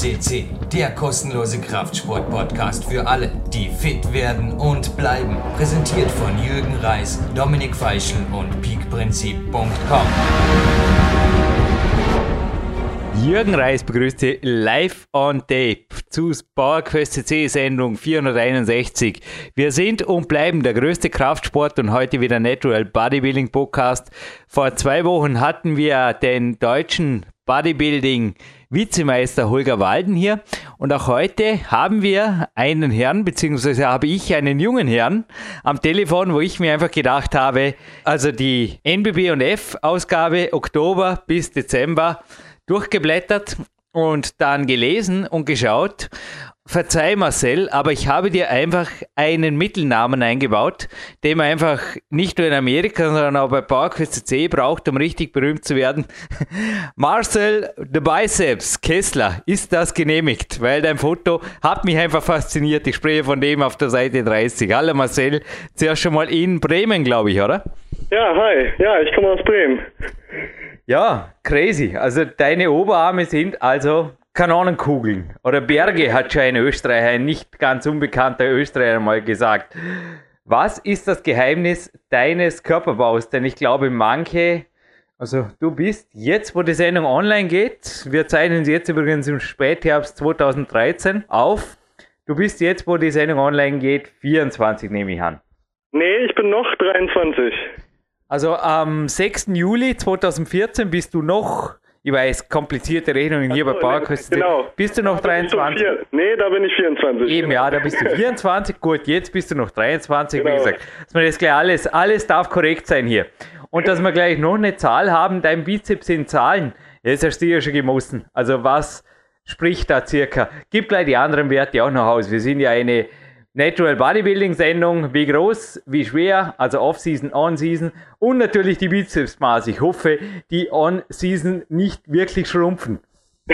CC, der kostenlose Kraftsport-Podcast für alle, die fit werden und bleiben. Präsentiert von Jürgen Reis, Dominik Feischl und peakprinzip.com. Jürgen Reis begrüßt Sie live on tape zu PowerQuest CC Sendung 461. Wir sind und bleiben der größte Kraftsport und heute wieder Natural Bodybuilding Podcast. Vor zwei Wochen hatten wir den deutschen Bodybuilding Vizemeister Holger Walden hier und auch heute haben wir einen Herrn, beziehungsweise habe ich einen jungen Herrn am Telefon, wo ich mir einfach gedacht habe, also die NBB und F Ausgabe Oktober bis Dezember durchgeblättert und dann gelesen und geschaut. Verzeih Marcel, aber ich habe dir einfach einen Mittelnamen eingebaut, den man einfach nicht nur in Amerika, sondern auch bei PowerQuest C braucht, um richtig berühmt zu werden. Marcel The Biceps Kessler, ist das genehmigt? Weil dein Foto hat mich einfach fasziniert. Ich spreche von dem auf der Seite 30. Hallo Marcel, zuerst schon mal in Bremen, glaube ich, oder? Ja, hi. Ja, ich komme aus Bremen. Ja, crazy. Also deine Oberarme sind also Kanonenkugeln oder Berge, hat schon ein Österreicher, ein nicht ganz unbekannter Österreicher mal gesagt. Was ist das Geheimnis deines Körperbaus? Denn ich glaube, manche, also du bist jetzt, wo die Sendung online geht, wir zeichnen sie jetzt übrigens im Spätherbst 2013 auf. Du bist jetzt, wo die Sendung online geht, 24 nehme ich an. Nee, ich bin noch 23. Also am 6. Juli 2014 bist du noch, ich weiß, komplizierte Rechnungen hier bei PowerQuest. Genau. Bist du noch Da bin ich 23? so vier- Nee, da bin ich 24. Eben, ja, da bist du 24. Gut, jetzt bist du noch 23, wie Genau. gesagt. Dass man das gleich alles, alles darf korrekt sein hier. Und dass wir gleich noch eine Zahl haben, dein Bizeps in Zahlen, das hast du ja schon gemossen. Also was spricht da circa? Gib gleich die anderen Werte auch noch aus. Wir sind ja eine Natural Bodybuilding Sendung. Wie groß, wie schwer, also Off-Season, On-Season und natürlich die Bizepsmaße. Ich hoffe, die On-Season nicht wirklich schrumpfen.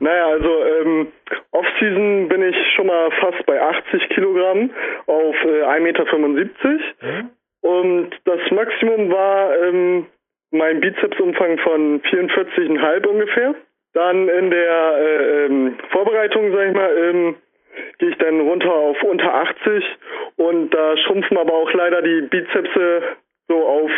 Naja, also ähm, Off-Season bin ich schon mal fast bei 80 Kilogramm auf äh, 1,75 Meter. Und das Maximum war ähm, mein Bizepsumfang von 44,5 ungefähr. Dann in der äh, ähm, Vorbereitung, sag ich mal, ähm, gehe ich dann runter auf unter 80 und da schrumpfen aber auch leider die Bizepse so auf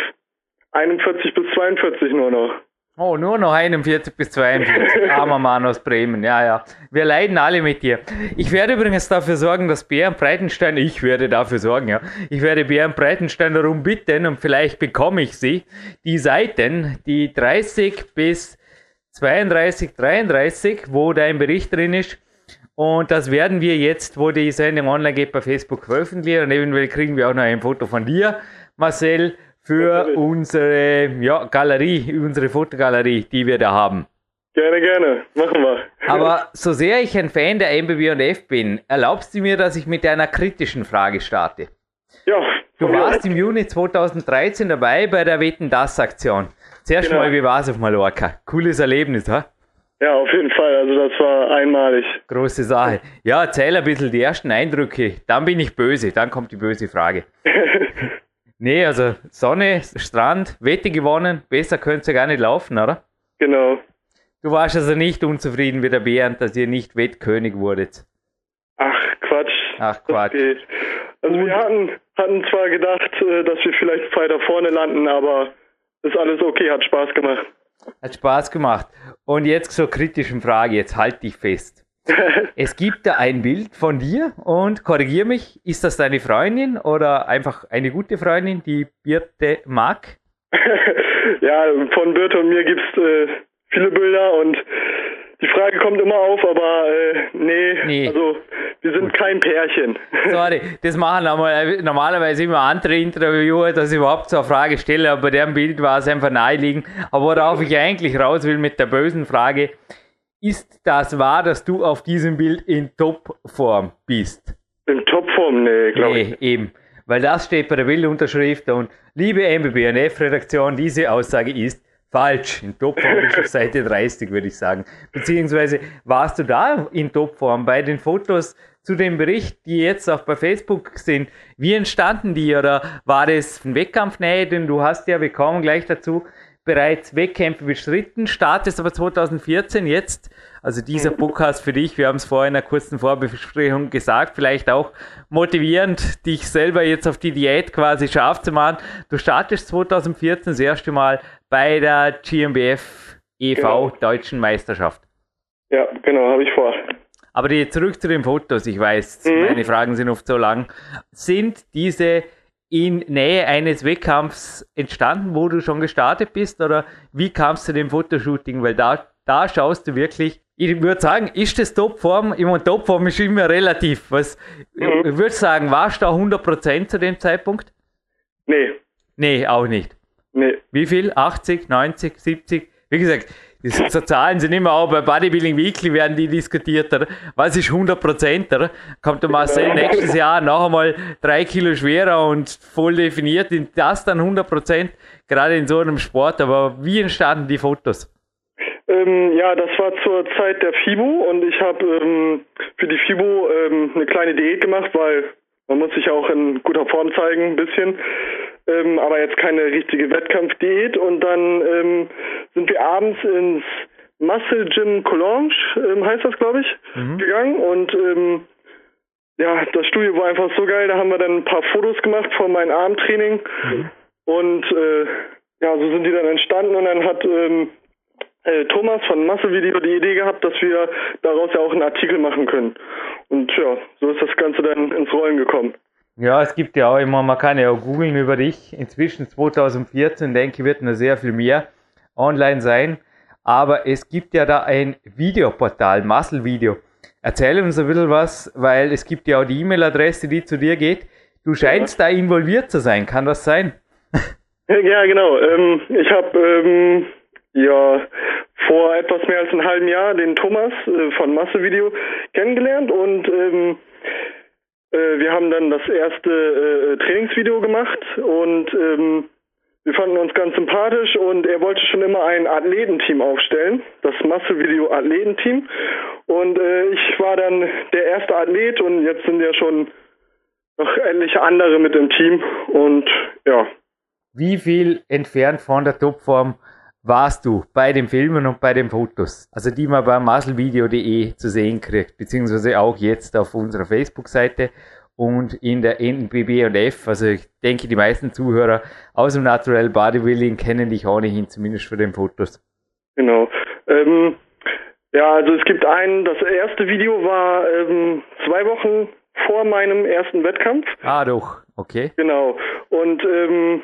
41 bis 42 nur noch. Oh, nur noch 41 bis 42. Armer Mann aus Bremen. Ja, ja. Wir leiden alle mit dir. Ich werde übrigens dafür sorgen, dass Bären Breitenstein, ich werde dafür sorgen, ja. Ich werde Bären Breitenstein darum bitten und vielleicht bekomme ich sie, die Seiten, die 30 bis 32, 33, wo dein Bericht drin ist. Und das werden wir jetzt, wo die Sendung online geht, bei Facebook veröffentlichen. Und eventuell kriegen wir auch noch ein Foto von dir, Marcel, für Natürlich. unsere ja, Galerie, unsere Fotogalerie, die wir da haben. Gerne, gerne. Machen wir. Aber so sehr ich ein Fan der MBB und F bin, erlaubst du mir, dass ich mit einer kritischen Frage starte? Ja. Du warst im Juni 2013 dabei bei der Wetten das Aktion. Zuerst Genau. mal, wie war es auf Mallorca? Cooles Erlebnis, ha? Ja, auf jeden Fall. Also das war einmalig. Große Sache. Ja, erzähl ein bisschen die ersten Eindrücke. Dann bin ich böse. Dann kommt die böse Frage. Nee, also Sonne, Strand, Wette gewonnen. Besser könnte es ja gar nicht laufen, oder? genau. Du warst also nicht unzufrieden mit der Bernd, dass ihr nicht Wettkönig wurdet. Ach, Quatsch. Ach, Quatsch. geht. Also wir hatten, hatten zwar gedacht, äh, dass wir vielleicht weiter vorne landen, aber ist alles okay, hat Spaß gemacht. Hat Spaß gemacht. Und jetzt zur kritischen Frage, jetzt halt dich fest. Es gibt da ein Bild von dir und korrigier mich, ist das deine Freundin oder einfach eine gute Freundin, die Birte mag? ja, von Birte und mir gibt's äh, viele Bilder und die Frage kommt immer auf, aber äh, nee, Nee. also wir sind kein Pärchen. Sorry, das machen normal- normalerweise immer andere Interviewer, dass ich überhaupt so eine Frage stelle, aber bei dem Bild war es einfach naheliegend. Aber worauf ich eigentlich raus will mit der bösen Frage, ist das wahr, dass du auf diesem Bild in Topform bist? In Topform, nee, glaube ich. Nee, eben. Weil das steht bei der Bildunterschrift und liebe MBBNF-Redaktion, diese Aussage ist falsch. In Topform bist du auf Seite 30, würde ich sagen. Beziehungsweise warst du da in Topform bei den Fotos zu dem Bericht, die jetzt auch bei Facebook sind. Wie entstanden die oder war das ein Wettkampfnähe? Denn du hast ja, wir kommen gleich dazu, bereits Wettkämpfe bestritten, startest aber 2014 jetzt, also dieser mhm. Podcast für dich, wir haben es vorhin in einer kurzen Vorbesprechung gesagt, vielleicht auch motivierend, dich selber jetzt auf die Diät quasi scharf zu machen. Du startest 2014 das erste Mal bei der GmbF e.V. Genau. Deutschen Meisterschaft. Ja, genau, habe ich vor. Aber die, zurück zu den Fotos, ich weiß, mhm. meine Fragen sind oft so lang. Sind diese in Nähe eines Wettkampfs entstanden, wo du schon gestartet bist? Oder wie kamst du zu dem Fotoshooting? Weil da, da schaust du wirklich, ich würde sagen, ist das Topform? Ich meine, Topform ist immer relativ. Was, mhm. Ich würde sagen, warst du da 100% zu dem Zeitpunkt? Nee. Nee, auch nicht. Nee. Wie viel? 80, 90, 70? Wie gesagt, die so Zahlen sind immer auch bei Bodybuilding Weekly werden die diskutiert. Was ist 100 Prozent? Kommt der Marcel nächstes Jahr noch einmal drei Kilo schwerer und voll definiert? Sind das dann 100 Prozent? Gerade in so einem Sport. Aber wie entstanden die Fotos? Ähm, ja, das war zur Zeit der FIBO und ich habe ähm, für die FIBO ähm, eine kleine Diät gemacht, weil man muss sich auch in guter Form zeigen, ein bisschen ähm, aber jetzt keine richtige Wettkampfdiät. Und dann ähm, sind wir abends ins Muscle Gym Collonge, ähm, heißt das, glaube ich, mhm. gegangen. Und ähm, ja, das Studio war einfach so geil. Da haben wir dann ein paar Fotos gemacht von meinem Armtraining. Mhm. Und äh, ja, so sind die dann entstanden. Und dann hat ähm, äh, Thomas von Muscle Video die Idee gehabt, dass wir daraus ja auch einen Artikel machen können. Und ja, so ist das Ganze dann ins Rollen gekommen. Ja, es gibt ja auch immer, man kann ja auch googeln über dich. Inzwischen 2014, denke ich, wird noch sehr viel mehr online sein. Aber es gibt ja da ein Videoportal, Muscle Video. Erzähl uns ein bisschen was, weil es gibt ja auch die E-Mail-Adresse, die zu dir geht. Du scheinst ja. da involviert zu sein, kann das sein? Ja, genau. Ähm, ich habe ähm, ja vor etwas mehr als einem halben Jahr den Thomas äh, von Masse Video kennengelernt und ähm, äh, wir haben dann das erste äh, Trainingsvideo gemacht und ähm, wir fanden uns ganz sympathisch und er wollte schon immer ein Athletenteam aufstellen, das Massevideo Athletenteam. Und äh, ich war dann der erste Athlet und jetzt sind ja schon noch etliche andere mit im Team und ja. Wie viel entfernt von der Topform warst du bei den Filmen und bei den Fotos? Also die man bei musclevideo.de zu sehen kriegt, beziehungsweise auch jetzt auf unserer Facebook-Seite und in der NBB und F. Also ich denke, die meisten Zuhörer aus dem Natural Bodybuilding kennen dich ohnehin, zumindest für den Fotos. Genau. Ähm, ja, also es gibt einen, das erste Video war ähm, zwei Wochen vor meinem ersten Wettkampf. Ah, doch, okay. Genau. Und ähm,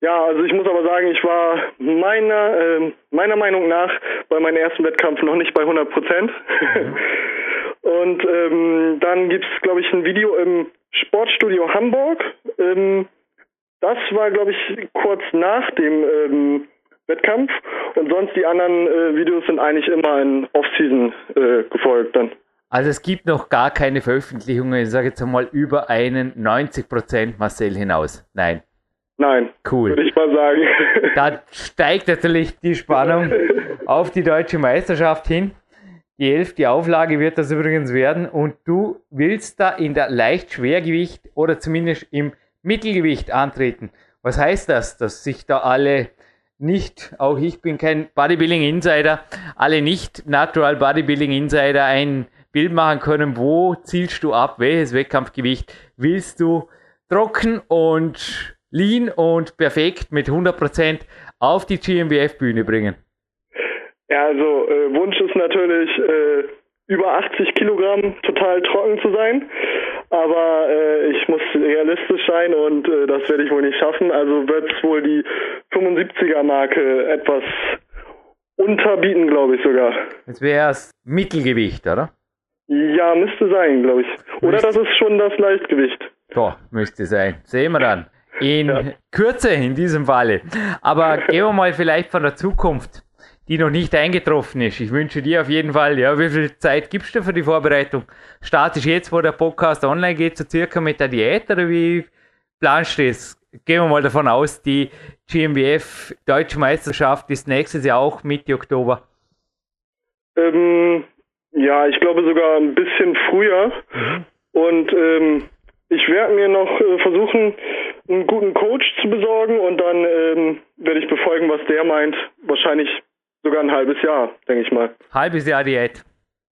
ja, also ich muss aber sagen, ich war meiner, äh, meiner Meinung nach bei meinem ersten Wettkampf noch nicht bei 100 Prozent. Mhm. Und ähm, dann gibt's, glaube ich, ein Video im Sportstudio Hamburg. Ähm, das war, glaube ich, kurz nach dem ähm, Wettkampf. Und sonst die anderen äh, Videos sind eigentlich immer in Off-Season äh, gefolgt dann. Also es gibt noch gar keine Veröffentlichungen, ich sage jetzt einmal über einen 90% Marcel hinaus. Nein. Nein. Cool. Würde ich mal sagen. Da steigt natürlich die Spannung auf die deutsche Meisterschaft hin. Die elfte Auflage wird das übrigens werden und du willst da in der Leichtschwergewicht oder zumindest im Mittelgewicht antreten. Was heißt das? Dass sich da alle nicht, auch ich bin kein Bodybuilding Insider, alle nicht Natural Bodybuilding Insider ein Bild machen können, wo zielst du ab, welches Wettkampfgewicht willst du trocken und lean und perfekt mit 100% auf die GmbF-Bühne bringen? Ja, also äh, Wunsch ist natürlich äh, über 80 Kilogramm total trocken zu sein, aber äh, ich muss realistisch sein und äh, das werde ich wohl nicht schaffen. Also wird es wohl die 75er Marke etwas unterbieten, glaube ich sogar. Jetzt wäre es Mittelgewicht, oder? Ja, müsste sein, glaube ich. Oder das ist schon das Leichtgewicht. Doch, müsste sein. Sehen wir dann in ja. Kürze in diesem Falle. Aber gehen wir mal vielleicht von der Zukunft, die noch nicht eingetroffen ist. Ich wünsche dir auf jeden Fall, ja, wie viel Zeit gibst du für die Vorbereitung? Startest jetzt, wo der Podcast online geht, so circa mit der Diät oder wie planst du es? Gehen wir mal davon aus, die GmbF Deutsche Meisterschaft ist nächstes Jahr auch Mitte Oktober. Ähm, ja, ich glaube sogar ein bisschen früher. Mhm. Und ähm, ich werde mir noch äh, versuchen, einen guten Coach zu besorgen und dann ähm, werde ich befolgen, was der meint. Wahrscheinlich sogar ein halbes Jahr, denke ich mal. Halbes Jahr Diät.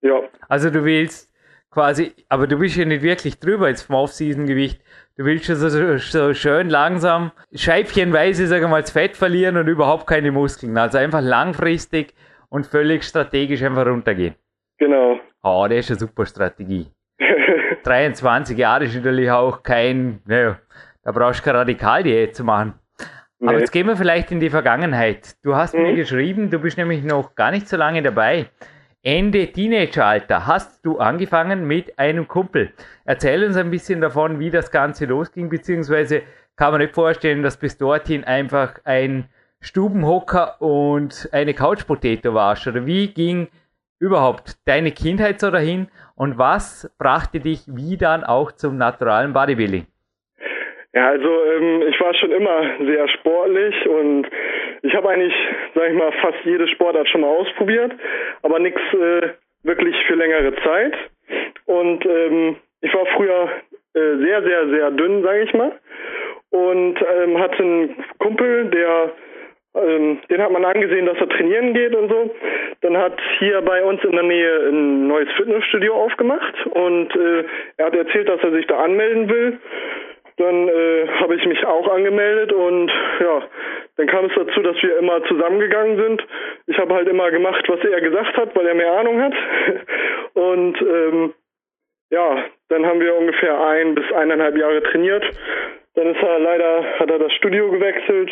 Ja. Also du willst quasi, aber du bist ja nicht wirklich drüber jetzt vom Off-Season-Gewicht. Du willst schon so, so, schön langsam, scheibchenweise, sagen wir mal, das Fett verlieren und überhaupt keine Muskeln. Also einfach langfristig und völlig strategisch einfach runtergehen. Genau. Oh, das ist eine super Strategie. 23 Jahre ist natürlich auch kein, naja, da brauchst du keine Radikaldiät zu machen. Nee. Aber jetzt gehen wir vielleicht in die Vergangenheit. Du hast mhm. mir geschrieben, du bist nämlich noch gar nicht so lange dabei. Ende Teenageralter hast du angefangen mit einem Kumpel. Erzähl uns ein bisschen davon, wie das Ganze losging, beziehungsweise kann man nicht vorstellen, dass bis dorthin einfach ein Stubenhocker und eine Couchpotato warst. Oder wie ging überhaupt deine Kindheit so dahin und was brachte dich wie dann auch zum naturalen Bodybuilding? Ja, also ähm, ich war schon immer sehr sportlich und ich habe eigentlich, sag ich mal, fast jede Sportart schon mal ausprobiert, aber nichts äh, wirklich für längere Zeit. Und ähm, ich war früher äh, sehr, sehr, sehr dünn, sage ich mal, und ähm, hatte einen Kumpel, der ähm, den hat man angesehen, dass er trainieren geht und so. Dann hat hier bei uns in der Nähe ein neues Fitnessstudio aufgemacht und äh, er hat erzählt, dass er sich da anmelden will. Dann äh, habe ich mich auch angemeldet und ja, dann kam es dazu, dass wir immer zusammengegangen sind. Ich habe halt immer gemacht, was er gesagt hat, weil er mehr Ahnung hat. Und ähm, ja, dann haben wir ungefähr ein bis eineinhalb Jahre trainiert. Dann ist er leider, hat er das Studio gewechselt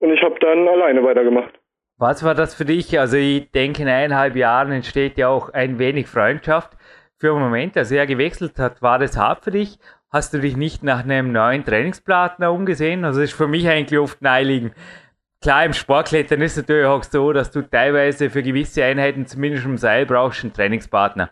und ich habe dann alleine weitergemacht. Was war das für dich? Also ich denke, in eineinhalb Jahren entsteht ja auch ein wenig Freundschaft. Für einen Moment, als er gewechselt hat, war das hart für dich Hast du dich nicht nach einem neuen Trainingspartner umgesehen? Also das ist für mich eigentlich oft naheliegend. Klar, im Sportklettern ist es natürlich auch so, dass du teilweise für gewisse Einheiten zumindest im Seil brauchst einen Trainingspartner.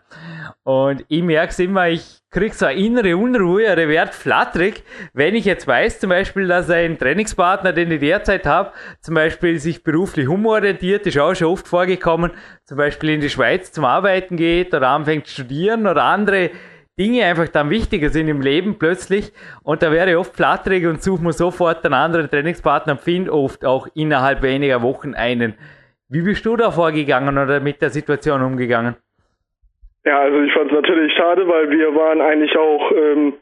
Und ich merke es immer, ich kriege so eine innere Unruhe, oder werd flatterig, wenn ich jetzt weiß, zum Beispiel, dass ein Trainingspartner, den ich derzeit habe, zum Beispiel sich beruflich umorientiert, ist auch schon oft vorgekommen, zum Beispiel in die Schweiz zum Arbeiten geht oder anfängt zu studieren oder andere Dinge einfach dann wichtiger sind im Leben plötzlich und da wäre ich oft flatterig und suche mir sofort einen anderen Trainingspartner und finde oft auch innerhalb weniger Wochen einen. Wie bist du da vorgegangen oder mit der Situation umgegangen? Ja, also ich fand es natürlich schade, weil wir waren eigentlich auch ähm,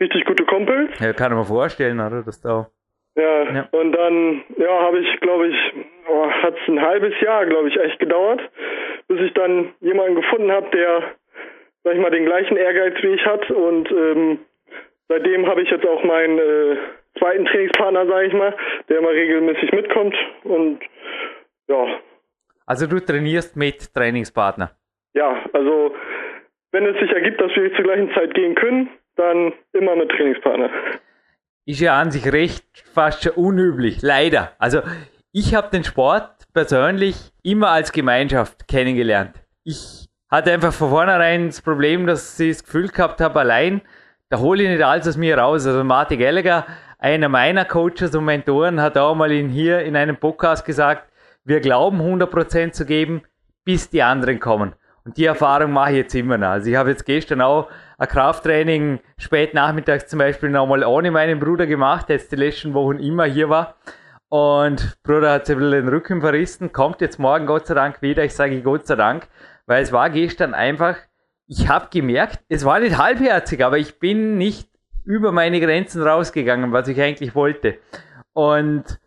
richtig gute Kumpel. Ja, kann ich mir vorstellen, oder? Dass da ja, ja, und dann, ja, habe ich, glaube ich, oh, hat es ein halbes Jahr, glaube ich, echt gedauert, bis ich dann jemanden gefunden habe, der sag ich mal, den gleichen Ehrgeiz wie ich hat und ähm, seitdem habe ich jetzt auch meinen äh, zweiten Trainingspartner, sage ich mal, der immer regelmäßig mitkommt und ja. Also du trainierst mit Trainingspartner? Ja, also wenn es sich ergibt, dass wir zur gleichen Zeit gehen können, dann immer mit Trainingspartner. Ist ja an sich recht fast schon unüblich, leider. Also ich habe den Sport persönlich immer als Gemeinschaft kennengelernt. Ich hatte einfach von vornherein das Problem, dass ich das Gefühl gehabt habe, allein, da hole ich nicht alles aus mir raus. Also Martin Gallagher, einer meiner Coaches und Mentoren, hat auch mal in, hier in einem Podcast gesagt, wir glauben 100% zu geben, bis die anderen kommen. Und die Erfahrung mache ich jetzt immer noch. Also ich habe jetzt gestern auch ein Krafttraining spät nachmittags zum Beispiel nochmal ohne meinen Bruder gemacht, der jetzt die letzten Wochen immer hier war. Und Bruder hat sich den Rücken verrissen, kommt jetzt morgen Gott sei Dank wieder. Ich sage Gott sei Dank, weil es war gestern einfach, ich habe gemerkt, es war nicht halbherzig, aber ich bin nicht über meine Grenzen rausgegangen, was ich eigentlich wollte. Und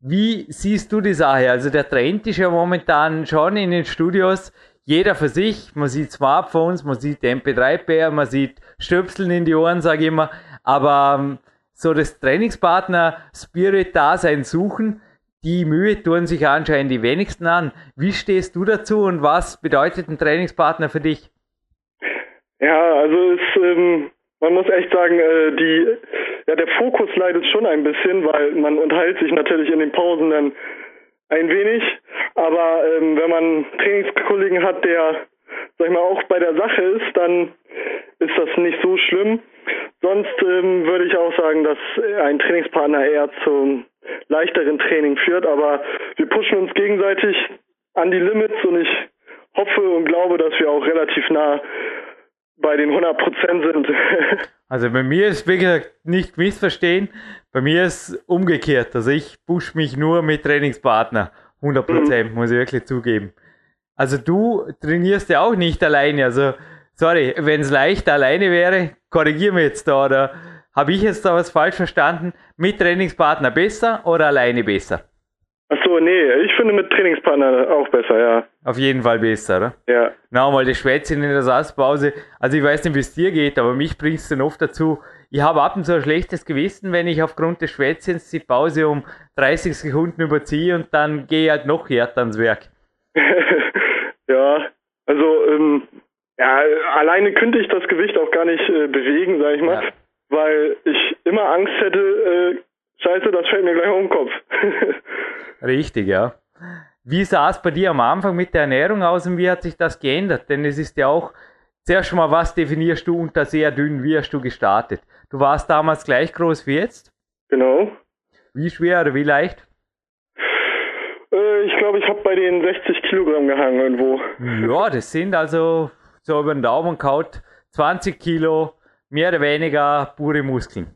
wie siehst du die Sache? Also der Trend ist ja momentan schon in den Studios, jeder für sich. Man sieht Smartphones, man sieht MP3-Player, man sieht Stöpseln in die Ohren, sage ich immer. Aber ähm, so das Trainingspartner-Spirit-Dasein suchen, die Mühe tun sich anscheinend die wenigsten an. Wie stehst du dazu und was bedeutet ein Trainingspartner für dich? Ja, also es, ähm, man muss echt sagen, äh, die, ja, der Fokus leidet schon ein bisschen, weil man unterhält sich natürlich in den Pausen dann ein wenig. Aber ähm, wenn man Trainingskollegen hat, der, sag ich mal, auch bei der Sache ist, dann ist das nicht so schlimm. Sonst ähm, würde ich auch sagen, dass ein Trainingspartner eher zum leichteren Training führt. Aber wir pushen uns gegenseitig an die Limits und ich hoffe und glaube, dass wir auch relativ nah bei den 100 Prozent sind. Also bei mir ist, wie gesagt, nicht missverstehen, bei mir ist umgekehrt. Also ich push mich nur mit Trainingspartner. 100 Prozent, mhm. muss ich wirklich zugeben. Also du trainierst ja auch nicht alleine. Also, sorry, wenn es leicht alleine wäre, korrigier mir jetzt da, oder habe ich jetzt da was falsch verstanden? Mit Trainingspartner besser oder alleine besser? Achso, nee, ich finde mit Trainingspartner auch besser, ja. Auf jeden Fall besser, oder? Ja. Na, mal das Schwätzchen in der Satzpause. Also ich weiß nicht, wie es dir geht, aber mich bringt es dann oft dazu, ich habe ab und zu ein schlechtes Gewissen, wenn ich aufgrund des Schwätzchens die Pause um 30 Sekunden überziehe und dann gehe ich halt noch härter ans Werk. ja, also ähm, ja, alleine könnte ich das Gewicht auch gar nicht äh, bewegen, sag ich mal, ja. Weil ich immer Angst hätte, äh, scheiße, das fällt mir gleich um den Kopf. Richtig, ja. Wie sah es bei dir am Anfang mit der Ernährung aus und wie hat sich das geändert? Denn es ist ja auch, zuerst mal, was definierst du unter sehr dünn, wie hast du gestartet? Du warst damals gleich groß wie jetzt? Genau. Wie schwer oder wie leicht? Äh, ich glaube, ich habe bei den 60 Kilogramm gehangen irgendwo. Ja, das sind also so über den Daumen kaut 20 Kilo, mehr oder weniger pure Muskeln.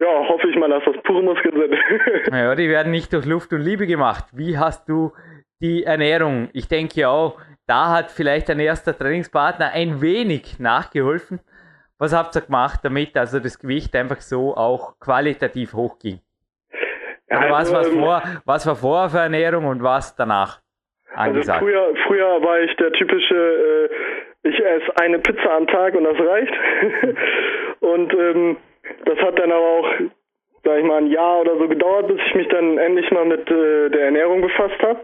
Ja, hoffe ich mal, dass das pure Muskeln sind. naja, die werden nicht durch Luft und Liebe gemacht. Wie hast du die Ernährung? Ich denke auch, da hat vielleicht dein erster Trainingspartner ein wenig nachgeholfen. Was habt ihr gemacht, damit also das Gewicht einfach so auch qualitativ hochging? Ja, also, was, was, ähm, vor, was war vorher für Ernährung und was danach? Also angesagt? Also früher, früher war ich der typische, äh, ich esse eine Pizza am Tag und das reicht. und ähm, das hat dann aber auch, sag ich mal, ein Jahr oder so gedauert, bis ich mich dann endlich mal mit äh, der Ernährung befasst habe.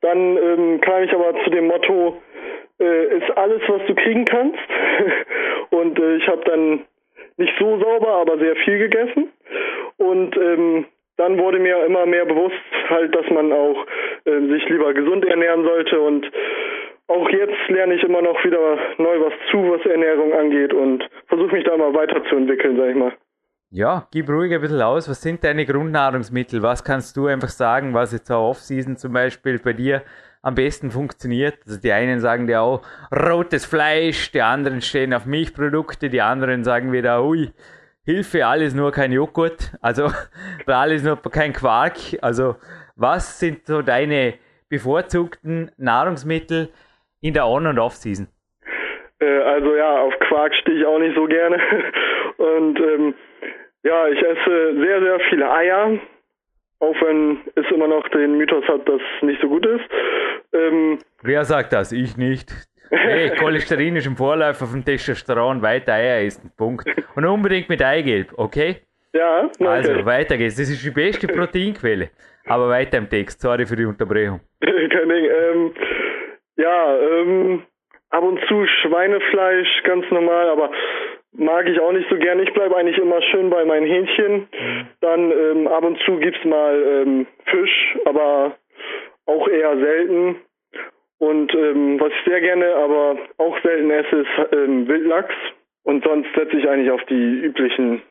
Dann ähm, kam ich aber zu dem Motto, äh, ist alles, was du kriegen kannst. und äh, ich habe dann nicht so sauber, aber sehr viel gegessen. Und ähm, dann wurde mir immer mehr bewusst halt, dass man auch äh, sich lieber gesund ernähren sollte und auch jetzt lerne ich immer noch wieder neu was zu, was Ernährung angeht und versuche mich da mal weiterzuentwickeln, sag ich mal. Ja, gib ruhig ein bisschen aus. Was sind deine Grundnahrungsmittel? Was kannst du einfach sagen, was jetzt auch Off-Season zum Beispiel bei dir am besten funktioniert? Also die einen sagen dir auch rotes Fleisch, die anderen stehen auf Milchprodukte, die anderen sagen wieder, ui, Hilfe, alles nur kein Joghurt, also alles nur kein Quark. Also was sind so deine bevorzugten Nahrungsmittel in der On- und Off-Season? Äh, also ja, auf Quark stehe ich auch nicht so gerne. Und ähm, ja, ich esse sehr, sehr viele Eier, auch wenn es immer noch den Mythos hat, dass es nicht so gut ist. Ähm, Wer sagt das? Ich nicht. Hey, Cholesterin ist im Vorläufer vom Testosteron, weiter Eier essen, Punkt. Und unbedingt mit Eigelb, okay? Ja, okay. Also, weiter geht's. Das ist die beste Proteinquelle. Aber weiter im Text, sorry für die Unterbrechung. Kein Ding. Ähm, ja, ähm, ab und zu Schweinefleisch, ganz normal, aber mag ich auch nicht so gern. Ich bleibe eigentlich immer schön bei meinen Hähnchen. Mhm. Dann ähm, ab und zu gibt's mal ähm, Fisch, aber auch eher selten. Und ähm, was ich sehr gerne, aber auch selten esse, ist ähm, Wildlachs. Und sonst setze ich eigentlich auf die üblichen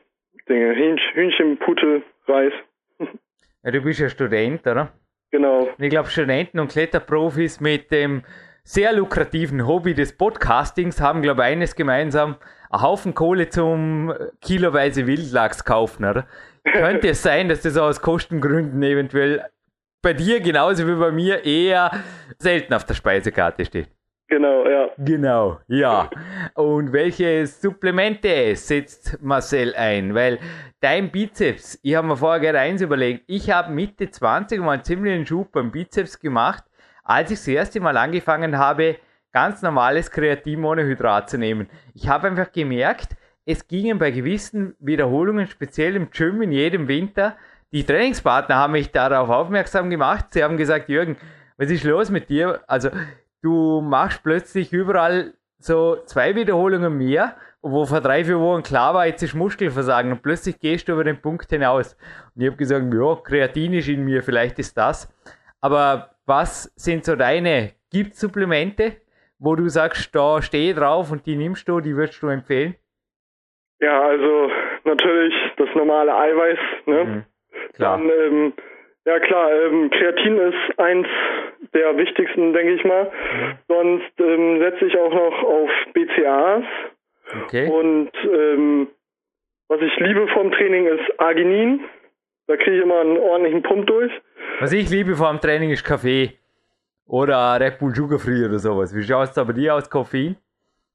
Dinge. Hühnchen, Pute, Reis. Ja, du bist ja Student, oder? Genau. ich glaube, Studenten und Kletterprofis mit dem sehr lukrativen Hobby des Podcastings haben, glaube ich, eines gemeinsam. Ein Haufen Kohle zum kiloweise Wildlachs kaufen, oder? Könnte es sein, dass das aus Kostengründen eventuell bei dir genauso wie bei mir eher selten auf der Speisekarte steht. Genau, ja. Genau, ja. Und welche Supplemente setzt Marcel ein? Weil dein Bizeps, ich habe mir vorher gerade eins überlegt, ich habe Mitte 20 mal einen ziemlichen Schub beim Bizeps gemacht, als ich das erste Mal angefangen habe, ganz normales Kreatinmonohydrat zu nehmen. Ich habe einfach gemerkt, es gingen bei gewissen Wiederholungen, speziell im Gym in jedem Winter, die Trainingspartner haben mich darauf aufmerksam gemacht. Sie haben gesagt, Jürgen, was ist los mit dir? Also, du machst plötzlich überall so zwei Wiederholungen mehr, wo vor drei, vier Wochen klar war, jetzt ist Muskelversagen und plötzlich gehst du über den Punkt hinaus. Und ich habe gesagt, ja, Kreatin ist in mir, vielleicht ist das. Aber was sind so deine, gibt Supplemente, wo du sagst, da stehe drauf und die nimmst du, die würdest du empfehlen? Ja, also natürlich das normale Eiweiß, ne? Mhm. Klar. Dann, ähm, ja klar, ähm, Kreatin ist eins der wichtigsten, denke ich mal. Mhm. Sonst ähm, setze ich auch noch auf BCAAs. Okay. Und ähm, was ich liebe vom Training ist Arginin. Da kriege ich immer einen ordentlichen Pump durch. Was ich liebe vor dem Training ist Kaffee. Oder Red Bull Sugar Free oder sowas. Wie schaut es da bei dir aus, Koffein?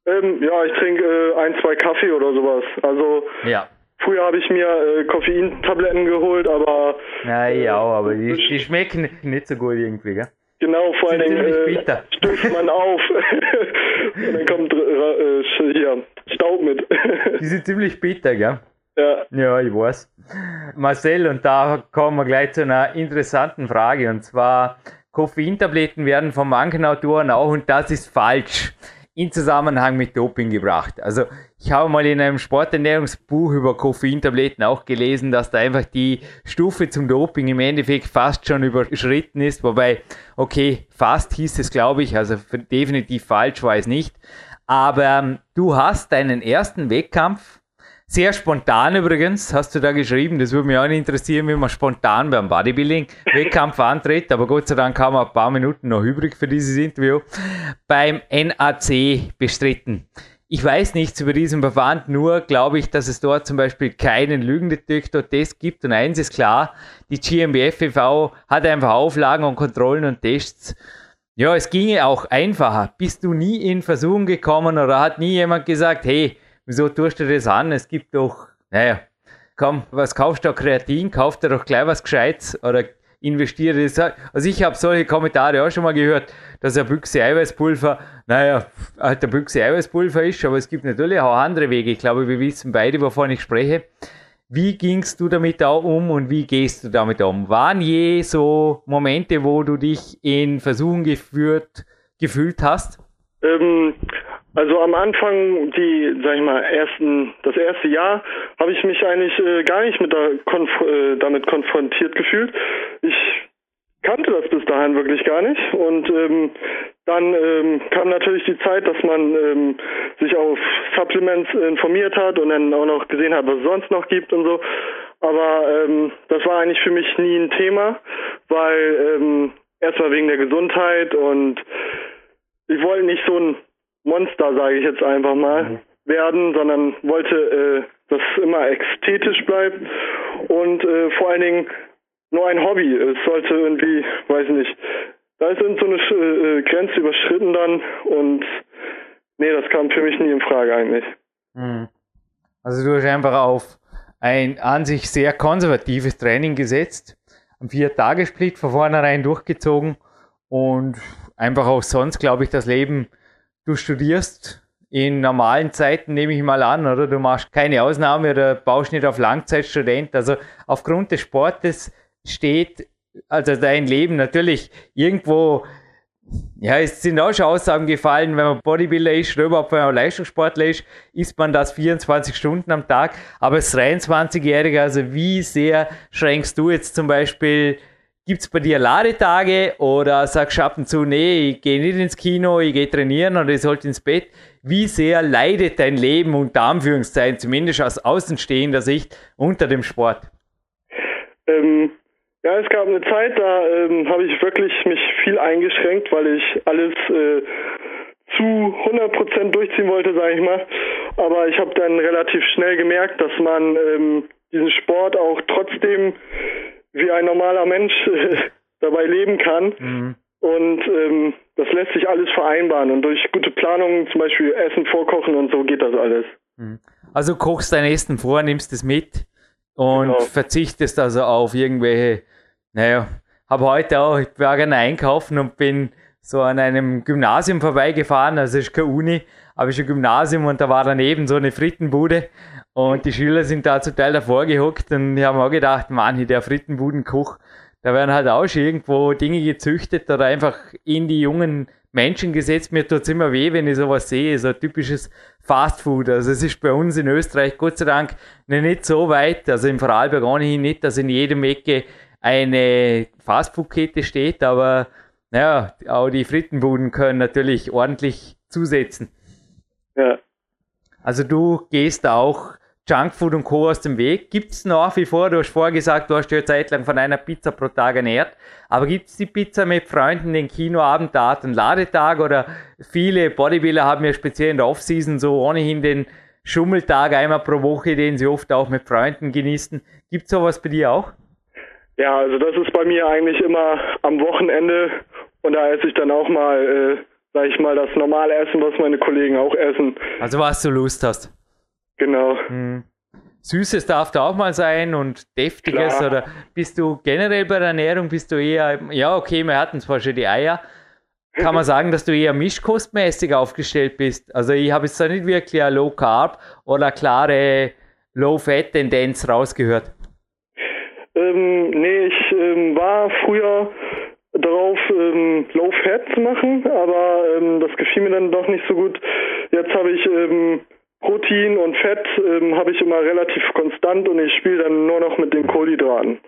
Ähm, ja, ich trinke äh, ein, zwei Kaffee oder sowas. Also ja. früher habe ich mir äh, Koffeintabletten geholt, aber. Ja, ja, äh, aber die, die, schmecken nicht so gut irgendwie, gell? Genau, vor allen Dingen äh, stößt man auf und dann kommt äh, hier Staub mit. die sind ziemlich bitter, gell? Ja. Ja, ich weiß. Marcel, und da kommen wir gleich zu einer interessanten Frage. Und zwar, Koffeintabletten werden von manchen Autoren auch, und das ist falsch, in Zusammenhang mit Doping gebracht. Also ich habe mal in einem Sporternährungsbuch über Koffeintabletten auch gelesen, dass da einfach die Stufe zum Doping im Endeffekt fast schon überschritten ist. Wobei, okay, fast hieß es, glaube ich, also definitiv falsch war es nicht. Aber ähm, du hast deinen ersten Wettkampf sehr spontan übrigens, hast du da geschrieben. Das würde mich auch nicht interessieren, wie man spontan beim Bodybuilding-Wettkampf antritt. Aber Gott sei Dank haben wir ein paar Minuten noch übrig für dieses Interview. Beim NAC bestritten. Ich weiß nichts über diesen Verband, nur glaube ich, dass es dort zum Beispiel keinen Lügendetektor-Test gibt. Und eins ist klar, die GmbF e.V. hat einfach Auflagen und Kontrollen und Tests. Ja, es ginge auch einfacher. Bist du nie in Versuchung gekommen oder hat nie jemand gesagt, hey, wieso tust du das an? Es gibt doch, naja, komm, was kaufst du Kreatin? Kauf dir doch gleich was Gescheites oder investiere das. Also ich habe solche Kommentare auch schon mal gehört, dass ein Büchse Eiweißpulver, naja, halt der Büchse Eiweißpulver ist, aber es gibt natürlich auch andere Wege. Ich glaube, wir wissen beide, wovon ich spreche. Wie gingst du damit auch um und wie gehst du damit um? Waren je so Momente, wo du dich in Versuchen geführt, gefühlt hast? Ähm, also am Anfang, die, sag ich mal, ersten, das erste Jahr, habe ich mich eigentlich äh, gar nicht mit der Konf äh, damit konfrontiert gefühlt. Ich kannte das bis dahin wirklich gar nicht. Und ähm, dann ähm, kam natürlich die Zeit, dass man ähm, sich auf Supplements informiert hat und dann auch noch gesehen hat, was es sonst noch gibt und so. Aber ähm, das war eigentlich für mich nie ein Thema, weil ähm, erstmal wegen der Gesundheit und ich wollte nicht so ein Monster, sage ich jetzt einfach mal, mhm. werden, sondern wollte, äh, dass es immer ästhetisch bleibt und äh, vor allen Dingen nur ein Hobby. Es sollte irgendwie, weiß nicht, da ist so eine äh, Grenze überschritten dann und nee, das kam für mich nie in Frage eigentlich. Mhm. Also du hast einfach auf ein an sich sehr konservatives Training gesetzt, am Vier-Tage-Split von vornherein durchgezogen und einfach auch sonst, glaube ich, das Leben du studierst in normalen Zeiten, nehme ich mal an, oder? Du machst keine Ausnahme oder baust nicht auf Langzeitstudent. Also aufgrund des Sportes steht also dein Leben natürlich irgendwo ja, es sind auch schon Aussagen gefallen, wenn man Bodybuilder ist oder überhaupt wenn man Leistungssportler ist, ist man das 24 Stunden am Tag. Aber als 23-Jähriger, also wie sehr schränkst du jetzt zum Beispiel Gibt es bei dir Ladetage oder sagst du ab und zu, nee, ich gehe nicht ins Kino, ich gehe trainieren oder ich sollte ins Bett? Wie sehr leidet dein Leben unter Anführungszeichen, zumindest aus außenstehender Sicht, unter dem Sport? Ähm, ja, es gab eine Zeit, da ähm, habe ich wirklich mich viel eingeschränkt, weil ich alles äh, zu 100% durchziehen wollte, sage ich mal. Aber ich habe dann relativ schnell gemerkt, dass man ähm, diesen Sport auch trotzdem wie ein normaler Mensch äh, dabei leben kann. Mhm. Und ähm, das lässt sich alles vereinbaren. Und durch gute Planung, zum Beispiel Essen vorkochen und so, geht das alles. Mhm. Also kochst dein Essen vor, nimmst es mit und genau. verzichtest also auf irgendwelche, naja, habe heute auch, ich war gerne einkaufen und bin so an einem Gymnasium vorbeigefahren, also ist keine Uni, es ist ein Gymnasium und da war daneben so eine Frittenbude und die Schüler sind da zum Teil davor gehockt und die haben auch gedacht, Mann, der Frittenbudenkoch, da werden halt auch schon irgendwo Dinge gezüchtet oder einfach in die jungen Menschen gesetzt. Mir tut es immer weh, wenn ich sowas sehe, so typisches Fastfood. Also es ist bei uns in Österreich Gott sei Dank nicht so weit, also im Vorarlberg ohnehin nicht, dass in jedem Ecke eine Fastfood-Kette steht, aber naja, auch die Frittenbuden können natürlich ordentlich zusetzen. Ja. Also du gehst auch Junkfood und Co. aus dem Weg. Gibt es nach wie vor, du hast vorher gesagt, du hast dich ja zeitlang von einer Pizza pro Tag ernährt, aber gibt es die Pizza mit Freunden, den Kinoabend, Art und Ladetag oder viele Bodybuilder haben ja speziell in der Offseason so ohnehin den Schummeltag einmal pro Woche, den sie oft auch mit Freunden genießen. Gibt es sowas bei dir auch? Ja, also das ist bei mir eigentlich immer am Wochenende und da esse ich dann auch mal, äh, sag ich mal, das normale Essen, was meine Kollegen auch essen. Also was du Lust hast. Genau. Hm. Süßes darf da auch mal sein und deftiges Klar. oder bist du generell bei der Ernährung, bist du eher, ja okay, wir hatten zwar schon die Eier, kann man sagen, dass du eher mischkostmäßig aufgestellt bist. Also ich habe jetzt da nicht wirklich eine Low Carb oder eine klare Low Fat Tendenz rausgehört. Ähm, nee, ich ähm, war früher darauf, ähm, Low Fat zu machen, aber ähm, das gefiel mir dann doch nicht so gut. Jetzt habe ich ähm, Protein und Fett ähm, habe ich immer relativ konstant und ich spiele dann nur noch mit den Kohlenhydraten.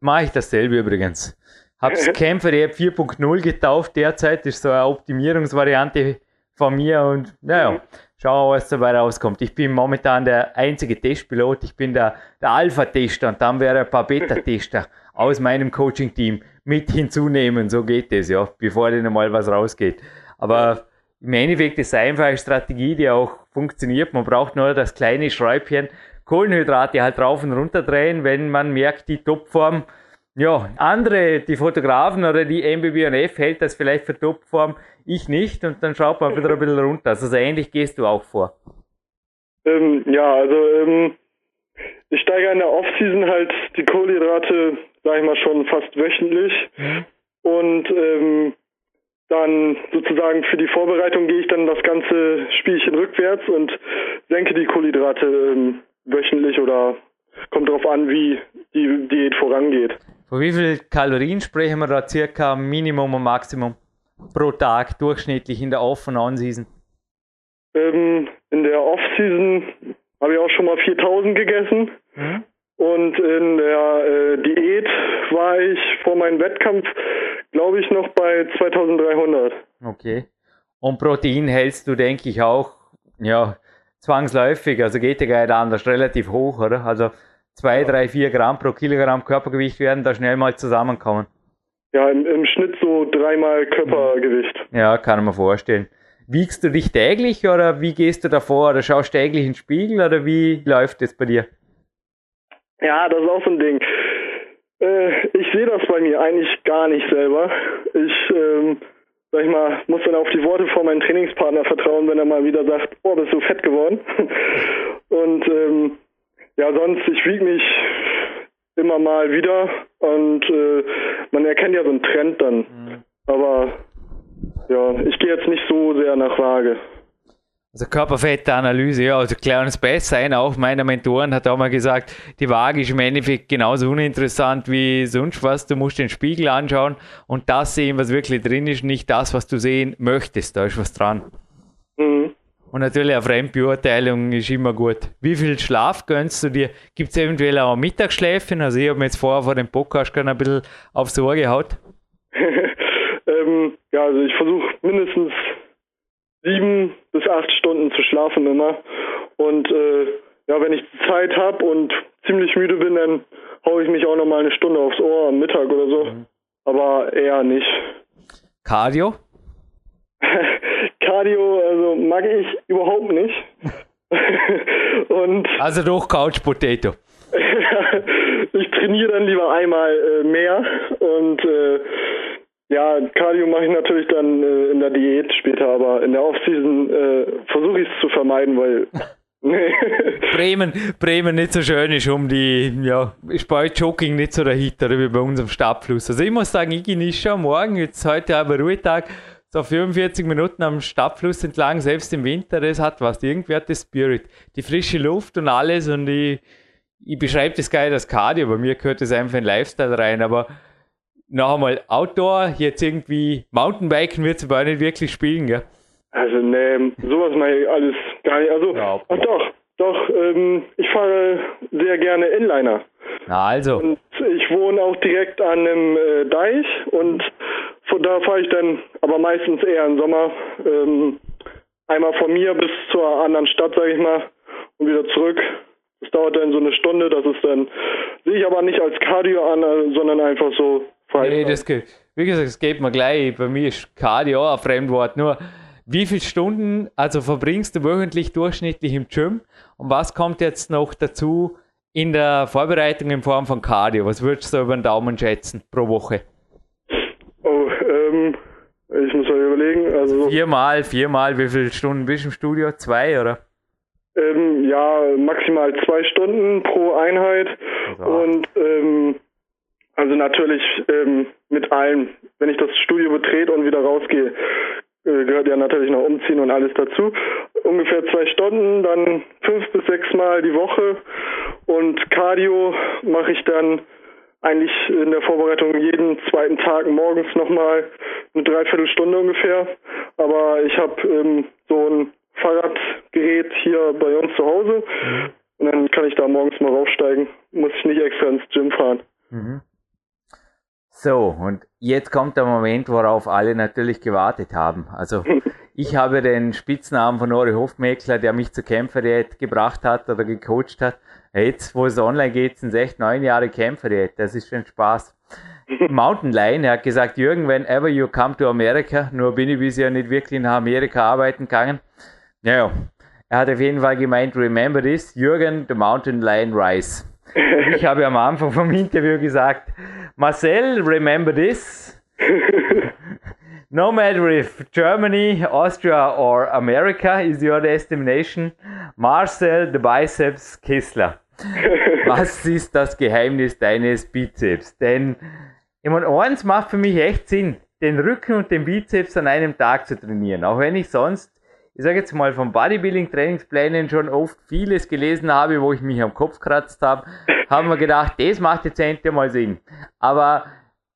Mache ich dasselbe übrigens. Hab's Kämpfer App 4.0 getauft derzeit, ist so eine Optimierungsvariante von mir und naja, schauen wir, was dabei rauskommt. Ich bin momentan der einzige Testpilot, ich bin der, der Alpha-Tester und dann wäre ein paar Beta-Tester aus meinem Coaching-Team mit hinzunehmen. So geht es, ja, bevor dann mal was rausgeht. Aber im Endeffekt ist es eine einfache Strategie, die auch funktioniert. Man braucht nur das kleine Schräubchen, Kohlenhydrate halt rauf und runter drehen, wenn man merkt, die Topform, ja, andere, die Fotografen oder die MBBNF hält das vielleicht für Topform, ich nicht und dann schaut man wieder ein bisschen runter. Also so ähnlich gehst du auch vor. Ähm, ja, also ähm, ich steigere in der Off-Season halt die Kohlenhydrate, sag ich mal, schon fast wöchentlich. Und ähm, dann sozusagen für die Vorbereitung gehe ich dann das ganze Spielchen rückwärts und senke die Kohlenhydrate ähm, wöchentlich oder kommt darauf an, wie die Diät vorangeht. Von wie viel Kalorien sprechen wir da circa Minimum und Maximum pro Tag durchschnittlich in der Off- und On-Season? Ähm, in der Off-Season habe ich auch schon mal 4000 gegessen. Und in der äh, Diät war ich vor meinem Wettkampf, glaube ich, noch bei 2300. Okay. Und Protein hältst du, denke ich, auch, ja, zwangsläufig, also geht ja gar nicht anders, relativ hoch, oder? Also 2, 3, 4 Gramm pro Kilogramm Körpergewicht werden da schnell mal zusammenkommen. Ja, im, im Schnitt so dreimal Körpergewicht. Ja, kann man vorstellen. Wiegst du dich täglich oder wie gehst du davor? Oder schaust du täglich in den Spiegel oder wie läuft es bei dir? Ja, das ist auch so ein Ding. Äh, ich sehe das bei mir eigentlich gar nicht selber. Ich, ähm, sag ich mal, muss dann auf die Worte von meinem Trainingspartner vertrauen, wenn er mal wieder sagt, oh, bist du fett geworden. und ähm, ja, sonst, ich wiege mich immer mal wieder und äh, man erkennt ja so einen Trend dann. Aber ja, ich gehe jetzt nicht so sehr nach Waage. Also Körperfettanalyse, ja, also klar uns besser. Einer auch meiner Mentoren hat auch mal gesagt, die Waage ist im Endeffekt genauso uninteressant wie sonst was. Du musst den Spiegel anschauen und das sehen, was wirklich drin ist, nicht das, was du sehen möchtest. Da ist was dran. Mhm. Und natürlich eine Fremdbeurteilung ist immer gut. Wie viel Schlaf gönnst du dir? Gibt es eventuell auch Mittagsschläfchen? Also ich habe mir jetzt vorher vor dem Podcast gerade ein bisschen aufs Ohr gehaut. ähm, ja, also ich versuche mindestens sieben bis acht Stunden zu schlafen immer. Und äh, ja, wenn ich Zeit habe und ziemlich müde bin, dann haue ich mich auch noch mal eine Stunde aufs Ohr am Mittag oder so. Aber eher nicht. Cardio? Cardio, also mag ich überhaupt nicht. und Also doch Couch Potato. ich trainiere dann lieber einmal äh, mehr und äh, ja, Cardio mache ich natürlich dann äh, in der Diät später, aber in der Offseason äh, versuche ich es zu vermeiden, weil. Bremen, Bremen nicht so schön ist um die, ja, ist bei Jogging nicht so der Hit, oder wie bei uns am Stadtfluss. Also ich muss sagen, ich genieße schon morgen, jetzt heute aber Ruhetag, so 45 Minuten am Stadtfluss entlang, selbst im Winter, das hat was. Irgendwie hat das Spirit. Die frische Luft und alles und ich, ich beschreibe das geil als Cardio, bei mir gehört das einfach in Lifestyle rein, aber noch einmal Outdoor, jetzt irgendwie Mountainbiken wird aber auch nicht wirklich spielen, gell? Also nee, sowas mache ich alles gar nicht. Also, Ja. ach doch, doch, ähm, ich fahre sehr gerne Inliner. Na also, Und ich wohne auch direkt an einem äh, Deich und von da fahre ich dann aber meistens eher im Sommer ähm, einmal von mir bis zur anderen Stadt, sage ich mal, und wieder zurück. Das dauert dann so eine Stunde, das ist dann, sehe ich aber nicht als Cardio an, sondern einfach so nee, Freizeit. das geht, wie gesagt, es geht mir gleich, bei mir ist Cardio auch ein Fremdwort, nur Wie viele Stunden also verbringst du wöchentlich durchschnittlich im Gym und was kommt jetzt noch dazu in der Vorbereitung in Form von Cardio? Was würdest du über den Daumen schätzen pro Woche? Oh, ähm, ich muss mal überlegen. Also viermal, viermal, wie viele Stunden bist du im Studio? Zwei oder? Ähm, ja, maximal zwei Stunden pro Einheit. Also. Und ähm, also natürlich ähm, mit allem. Wenn ich das Studio betrete und wieder rausgehe, äh, gehört ja natürlich noch Umziehen und alles dazu. Ungefähr zwei Stunden, dann fünf bis sechs Mal die Woche. Und Cardio mache ich dann eigentlich in der Vorbereitung jeden zweiten Tag morgens nochmal eine Dreiviertelstunde ungefähr. Aber ich habe ähm, so ein Fahrradgerät hier bei uns zu Hause. Mhm. Und dann kann ich da morgens mal raufsteigen. Muss ich nicht extra ins Gym fahren. So, und jetzt kommt der Moment, worauf alle natürlich gewartet haben. Also ich habe den Spitznamen von Ori Hofmeckler, der mich zur Kämpferdiät gebracht hat oder gecoacht hat. Jetzt, wo es online geht, sind es echt neun Jahre Kämpferdiät. Das ist schon Spaß. Mountain Lion, er hat gesagt, Jürgen, whenever you come to America, nur bin ich bisher nicht wirklich nach Amerika arbeiten gegangen. Naja, er hat auf jeden Fall gemeint, remember this, Jürgen, the Mountain Lion Rise. Ich habe am Anfang vom Interview gesagt, Marcel, remember this. no matter if Germany, Austria or America is your destination, Marcel the Biceps Kissler. Was ist das Geheimnis deines Bizeps? Denn ich meine, eins macht für mich echt Sinn, den Rücken und den Bizeps an einem Tag zu trainieren. Auch wenn ich sonst ich sage jetzt mal, von Bodybuilding-Trainingsplänen schon oft vieles gelesen habe, wo ich mich am Kopf kratzt habe, haben wir gedacht, das macht jetzt endlich mal Sinn. Aber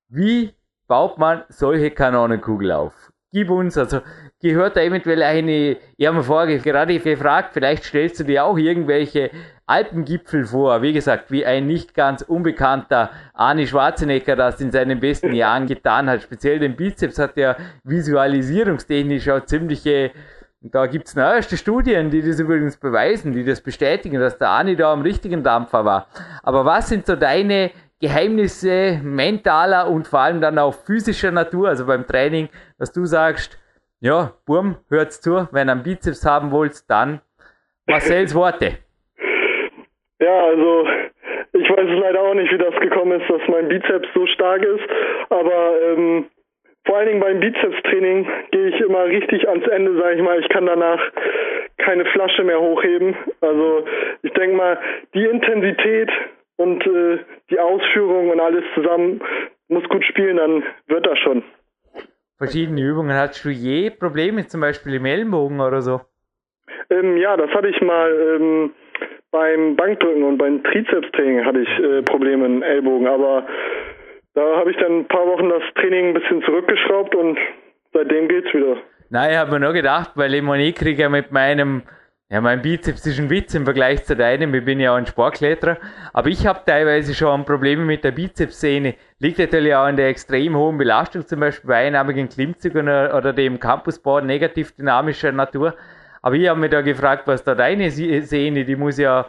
wie baut man solche Kanonenkugel auf? Gib uns, also gehört da eventuell eine, ich habe mir vorher gerade gefragt, vielleicht stellst du dir auch irgendwelche Alpengipfel vor, wie gesagt, wie ein nicht ganz unbekannter Arne Schwarzenegger das in seinen besten Jahren getan hat. Speziell den Bizeps hat er visualisierungstechnisch auch ziemliche und da gibt es neueste Studien, die das übrigens beweisen, die das bestätigen, dass der Ani da am richtigen Dampfer war. Aber was sind so deine Geheimnisse mentaler und vor allem dann auch physischer Natur, also beim Training, dass du sagst, ja, Burm, hört's zu, wenn du einen Bizeps haben wollt, dann Marcells Worte. Ja, also ich weiß leider auch nicht, wie das gekommen ist, dass mein Bizeps so stark ist, aber ähm, vor allen Dingen beim Bizeps-Training gehe ich immer richtig ans Ende, sage ich mal. Ich kann danach keine Flasche mehr hochheben. Also ich denke mal, die Intensität und äh, die Ausführung und alles zusammen muss gut spielen, dann wird das schon. Verschiedene Übungen. Hattest du je Probleme, zum Beispiel im Ellenbogen oder so? Ähm, ja, das hatte ich mal ähm, beim Bankdrücken und beim Trizepstraining hatte ich äh, Probleme im Ellbogen, aber da habe ich dann ein paar Wochen das Training ein bisschen zurückgeschraubt und seitdem geht's wieder. Nein, ich habe mir nur gedacht, weil ich meine, ich kriege ja mit meinem, ja, mein Bizeps ist ein Witz im Vergleich zu deinem, ich bin ja auch ein Sportkletterer, aber ich habe teilweise schon Probleme mit der Bizepssehne. Liegt natürlich auch an der extrem hohen Belastung, zum Beispiel bei einarmigen Klimmzügen oder dem Campusboard negativ dynamischer Natur. Aber ich habe mir da gefragt, was da deine Sehne, die muss ja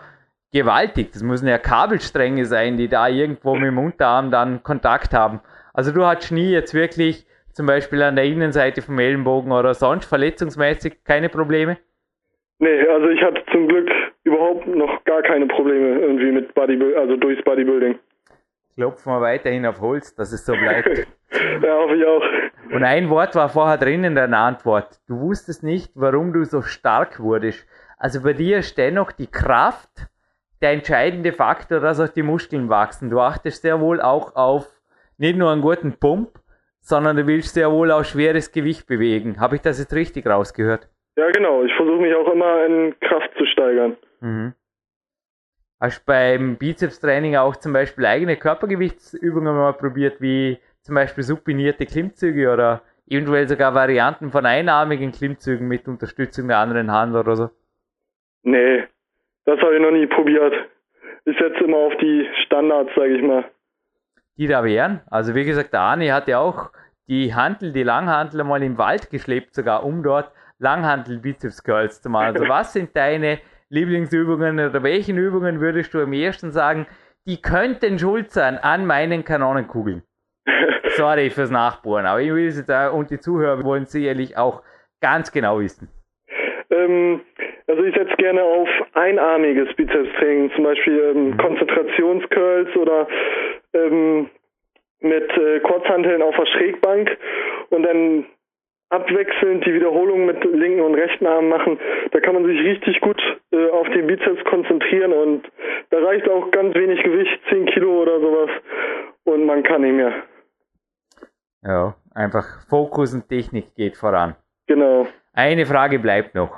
gewaltig. Das müssen ja Kabelstränge sein, die da irgendwo mit dem Unterarm dann Kontakt haben. Also du hattest nie jetzt wirklich zum Beispiel an der Innenseite vom Ellenbogen oder sonst verletzungsmäßig keine Probleme? Nee, also ich hatte zum Glück überhaupt noch gar keine Probleme irgendwie mit Bodybuilding, also durchs Bodybuilding. Klopfen wir weiterhin auf Holz, dass es so bleibt. ja, hoffe ich auch. Und ein Wort war vorher drin in deiner Antwort. Du wusstest nicht, warum du so stark wurdest. Also bei dir ist dennoch die Kraft der entscheidende Faktor, dass auch die Muskeln wachsen. Du achtest sehr wohl auch auf nicht nur einen guten Pump, sondern du willst sehr wohl auch schweres Gewicht bewegen. Habe ich das jetzt richtig rausgehört? Ja, genau. Ich versuche mich auch immer in Kraft zu steigern. Mhm. Hast du beim Bizeps-Training auch zum Beispiel eigene Körpergewichtsübungen mal probiert, wie zum Beispiel supinierte Klimmzüge oder eventuell sogar Varianten von einarmigen Klimmzügen mit Unterstützung der anderen Hand oder so? Nee, das habe ich noch nie probiert. Ich setze immer auf die Standards, sage ich mal. Die da wären. Also wie gesagt, der Arne hat ja auch die Handel, die Langhantel mal im Wald geschleppt, sogar um dort Langhantel Bizeps Curls zu machen. Also was sind deine Lieblingsübungen oder welchen Übungen würdest du am ersten sagen, die könnten schuld sein an meinen Kanonenkugeln? Sorry fürs Nachbohren, aber ich will es jetzt auch, und die Zuhörer wollen sicherlich auch ganz genau wissen? Ähm, also ich setze gerne auf einarmiges Bizepstraining, zum Beispiel ähm, mhm. Konzentrationscurls oder ähm, mit äh, Kurzhanteln auf der Schrägbank und dann abwechselnd die Wiederholung mit linken und rechten Arm machen. Da kann man sich richtig gut äh, auf den Bizeps konzentrieren und da reicht auch ganz wenig Gewicht, 10 Kilo oder sowas und man kann nicht mehr. Ja, einfach Fokus und Technik geht voran. Genau. Eine Frage bleibt noch.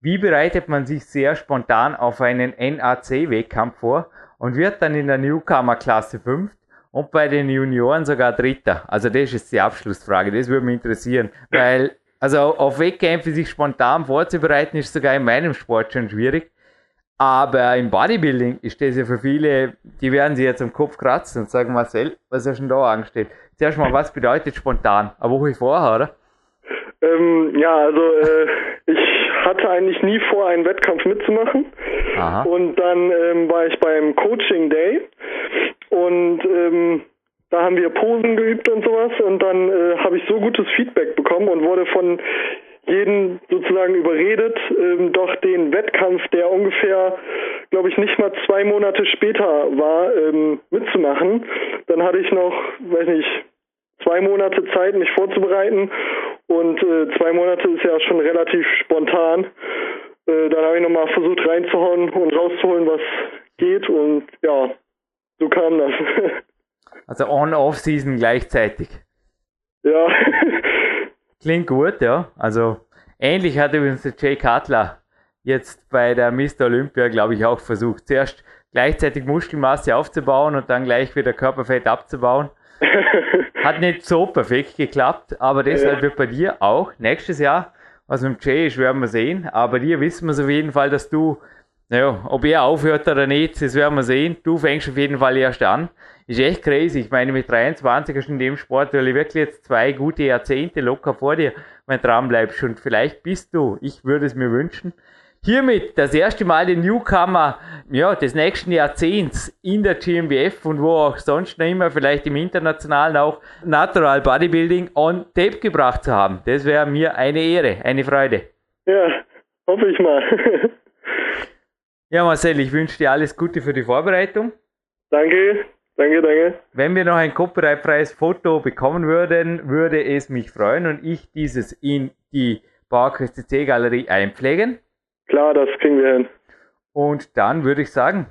Wie bereitet man sich sehr spontan auf einen NAC-Wettkampf vor und wird dann in der Newcomer-Klasse 5 und bei den Junioren sogar Dritter? Also das ist die Abschlussfrage, das würde mich interessieren, weil also auf Wettkämpfe sich spontan vorzubereiten ist sogar in meinem Sport schon schwierig. Aber im Bodybuilding ist das ja für viele, die werden sich jetzt am Kopf kratzen und sagen, Marcel, was du denn da angestellt? Zuerst mal, was bedeutet spontan? Eine Woche vorher, oder? Ähm, ja, also äh, ich hatte eigentlich nie vor, einen Wettkampf mitzumachen. Aha. Und dann ähm, war ich beim Coaching Day und ähm, da haben wir Posen geübt und sowas und dann äh, habe ich so gutes Feedback bekommen und wurde von jeden sozusagen überredet, ähm, doch den Wettkampf, der ungefähr, glaube ich, nicht mal zwei Monate später war, ähm, mitzumachen. Dann hatte ich noch, weiß nicht, zwei Monate Zeit, mich vorzubereiten und äh, zwei Monate ist ja schon relativ spontan. Äh, dann habe ich nochmal versucht reinzuhauen und rauszuholen, was geht und ja, so kam das. Also On-Off-Season gleichzeitig. Ja. Klingt gut, ja. Also ähnlich hat übrigens der Jay Cutler jetzt bei der Mr. Olympia, glaube ich, auch versucht. Zuerst gleichzeitig Muskelmasse aufzubauen und dann gleich wieder Körperfett abzubauen. Hat nicht so perfekt geklappt, aber deshalb wird bei dir auch nächstes Jahr, was mit dem Jay ist, werden wir sehen. Aber dir wissen wir es auf jeden Fall, dass du, naja, ob er aufhört oder nicht, das werden wir sehen. Du fängst auf jeden Fall erst an. Ist echt crazy. Ich meine, mit 23 hast du in dem Sport weil ich wirklich jetzt zwei gute Jahrzehnte locker vor dir, wenn du dran bleibst. Und vielleicht bist du, ich würde es mir wünschen, hiermit das erste Mal den Newcomer ja, des nächsten Jahrzehnts in der GmbF und wo auch sonst noch immer, vielleicht im internationalen auch Natural Bodybuilding on Tape gebracht zu haben. Das wäre mir eine Ehre, eine Freude. Ja, hoffe ich mal. ja, Marcel, ich wünsche dir alles Gute für die Vorbereitung. Danke, danke, danke. Wenn wir noch ein copyrightfreies Foto bekommen würden, würde es mich freuen und ich dieses in die PowerQuest CC Galerie einpflegen. Klar, das kriegen wir hin. Und dann würde ich sagen,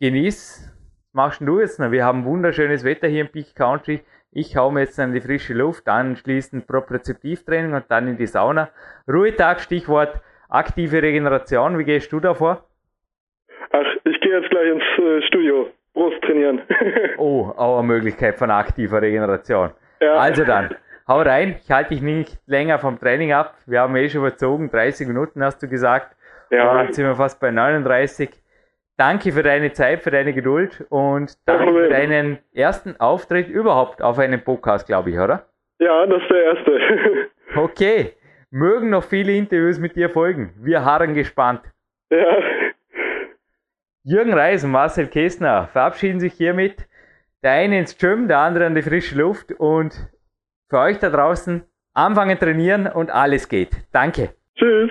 genieß, was machst du jetzt noch? Wir haben wunderschönes Wetter hier im Peak Country. Ich hau mir jetzt in die frische Luft, anschließend Propriozeptivtraining und dann in die Sauna. Ruhetag, Stichwort aktive Regeneration. Wie gehst du da vor? Ach, ich gehe jetzt gleich ins äh, Studio. Brust trainieren. oh, auch eine Möglichkeit von aktiver Regeneration. Ja. Also dann, hau rein, ich halte dich nicht länger vom Training ab. Wir haben eh schon überzogen, 30 Minuten hast du gesagt. Ja. Jetzt sind wir fast bei 39. Danke für deine Zeit, für deine Geduld und danke für deinen ersten Auftritt überhaupt auf einem Podcast, glaube ich, oder? Ja, das ist der erste. okay, mögen noch viele Interviews mit dir folgen. Wir harren gespannt. Ja. Jürgen Reis und Marcel Kessner verabschieden sich hiermit. Der eine ins Gym, der andere an die frische Luft und für euch da draußen anfangen trainieren und alles geht. Danke. Tschüss.